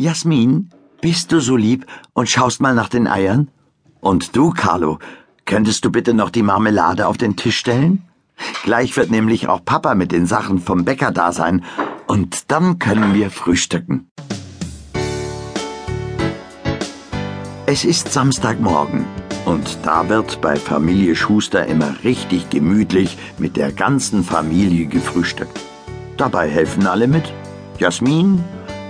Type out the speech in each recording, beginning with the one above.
Jasmin, bist du so lieb und schaust mal nach den Eiern? Und du, Carlo, könntest du bitte noch die Marmelade auf den Tisch stellen? Gleich wird nämlich auch Papa mit den Sachen vom Bäcker da sein, und dann können wir frühstücken. Es ist Samstagmorgen und da wird bei Familie Schuster immer richtig gemütlich mit der ganzen Familie gefrühstückt. Dabei helfen alle mit. Jasmin,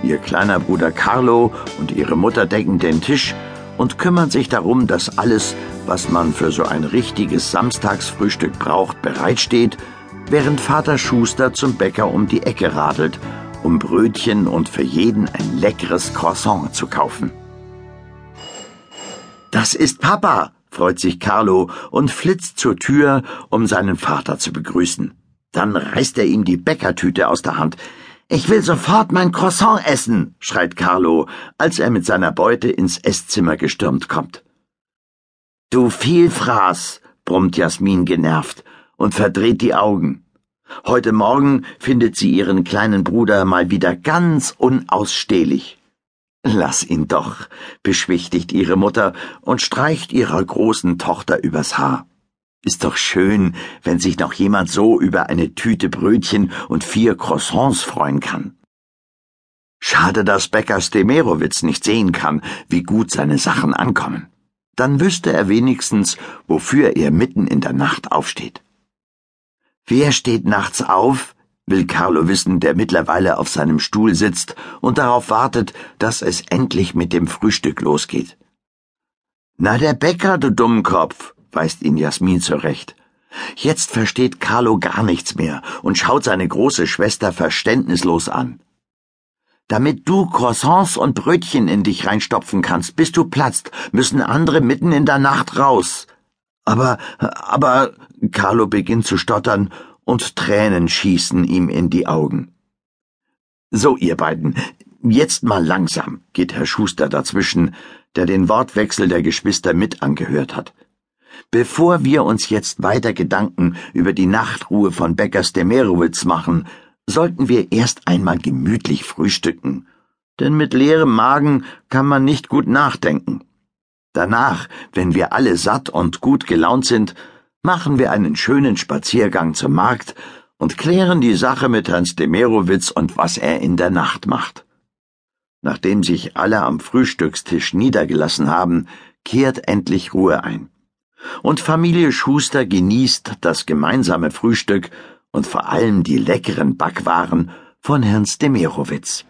ihr kleiner Bruder Carlo und ihre Mutter decken den Tisch und kümmern sich darum, dass alles, was man für so ein richtiges Samstagsfrühstück braucht, bereitsteht, während Vater Schuster zum Bäcker um die Ecke radelt, um Brötchen und für jeden ein leckeres Croissant zu kaufen. Das ist Papa, freut sich Carlo und flitzt zur Tür, um seinen Vater zu begrüßen. Dann reißt er ihm die Bäckertüte aus der Hand. Ich will sofort mein Croissant essen, schreit Carlo, als er mit seiner Beute ins Esszimmer gestürmt kommt. Du Vielfraß, brummt Jasmin genervt und verdreht die Augen. Heute Morgen findet sie ihren kleinen Bruder mal wieder ganz unausstehlich. Lass ihn doch, beschwichtigt ihre Mutter und streicht ihrer großen Tochter übers Haar. Ist doch schön, wenn sich noch jemand so über eine Tüte Brötchen und vier Croissants freuen kann. Schade, dass Bäcker Stemerowitz nicht sehen kann, wie gut seine Sachen ankommen. Dann wüsste er wenigstens, wofür er mitten in der Nacht aufsteht. Wer steht nachts auf, will Carlo wissen, der mittlerweile auf seinem Stuhl sitzt und darauf wartet, dass es endlich mit dem Frühstück losgeht. Na, der Bäcker, du Dummkopf, weist ihn Jasmin zurecht. Jetzt versteht Carlo gar nichts mehr und schaut seine große Schwester verständnislos an. Damit du Croissants und Brötchen in dich reinstopfen kannst, bis du platzt, müssen andere mitten in der Nacht raus. Aber, aber, Carlo beginnt zu stottern und Tränen schießen ihm in die Augen. So, ihr beiden, jetzt mal langsam, geht Herr Schuster dazwischen, der den Wortwechsel der Geschwister mit angehört hat. Bevor wir uns jetzt weiter Gedanken über die Nachtruhe von Beckers Demerowitz machen, sollten wir erst einmal gemütlich frühstücken, denn mit leerem Magen kann man nicht gut nachdenken. Danach, wenn wir alle satt und gut gelaunt sind, machen wir einen schönen Spaziergang zum Markt und klären die Sache mit Herrn Stemerowitz und was er in der Nacht macht. Nachdem sich alle am Frühstückstisch niedergelassen haben, kehrt endlich Ruhe ein. Und Familie Schuster genießt das gemeinsame Frühstück und vor allem die leckeren Backwaren von Herrn Stemerowitz.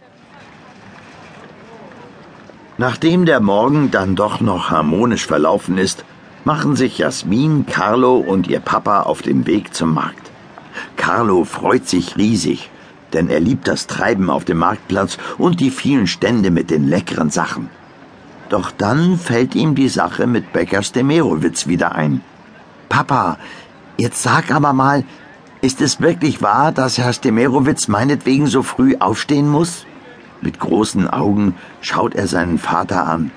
Nachdem der Morgen dann doch noch harmonisch verlaufen ist, machen sich Jasmin, Carlo und ihr Papa auf den Weg zum Markt. Carlo freut sich riesig, denn er liebt das Treiben auf dem Marktplatz und die vielen Stände mit den leckeren Sachen. Doch dann fällt ihm die Sache mit Bäcker Stemerowitz wieder ein. Papa, jetzt sag aber mal, ist es wirklich wahr, dass Herr Stemerowitz meinetwegen so früh aufstehen muss? Mit großen Augen schaut er seinen Vater an.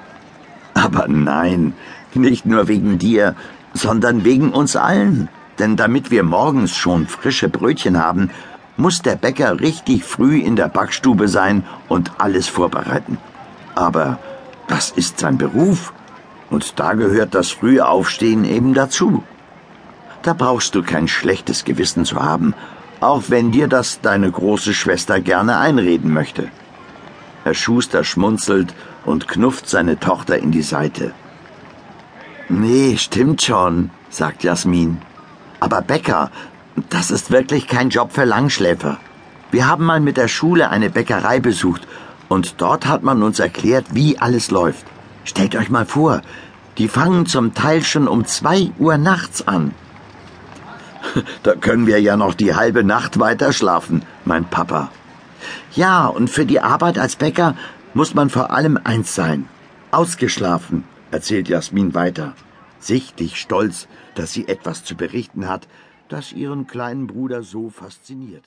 Aber nein, nicht nur wegen dir, sondern wegen uns allen. Denn damit wir morgens schon frische Brötchen haben, muss der Bäcker richtig früh in der Backstube sein und alles vorbereiten. Aber das ist sein Beruf. Und da gehört das frühe Aufstehen eben dazu. Da brauchst du kein schlechtes Gewissen zu haben, auch wenn dir das deine große Schwester gerne einreden möchte. Herr Schuster schmunzelt und knufft seine Tochter in die Seite. Nee, stimmt schon, sagt Jasmin. Aber Bäcker, das ist wirklich kein Job für Langschläfer. Wir haben mal mit der Schule eine Bäckerei besucht und dort hat man uns erklärt, wie alles läuft. Stellt euch mal vor, die fangen zum Teil schon um zwei Uhr nachts an. Da können wir ja noch die halbe Nacht weiter schlafen, mein Papa. Ja, und für die Arbeit als Bäcker muss man vor allem eins sein. Ausgeschlafen erzählt Jasmin weiter, sichtlich stolz, dass sie etwas zu berichten hat, das ihren kleinen Bruder so fasziniert.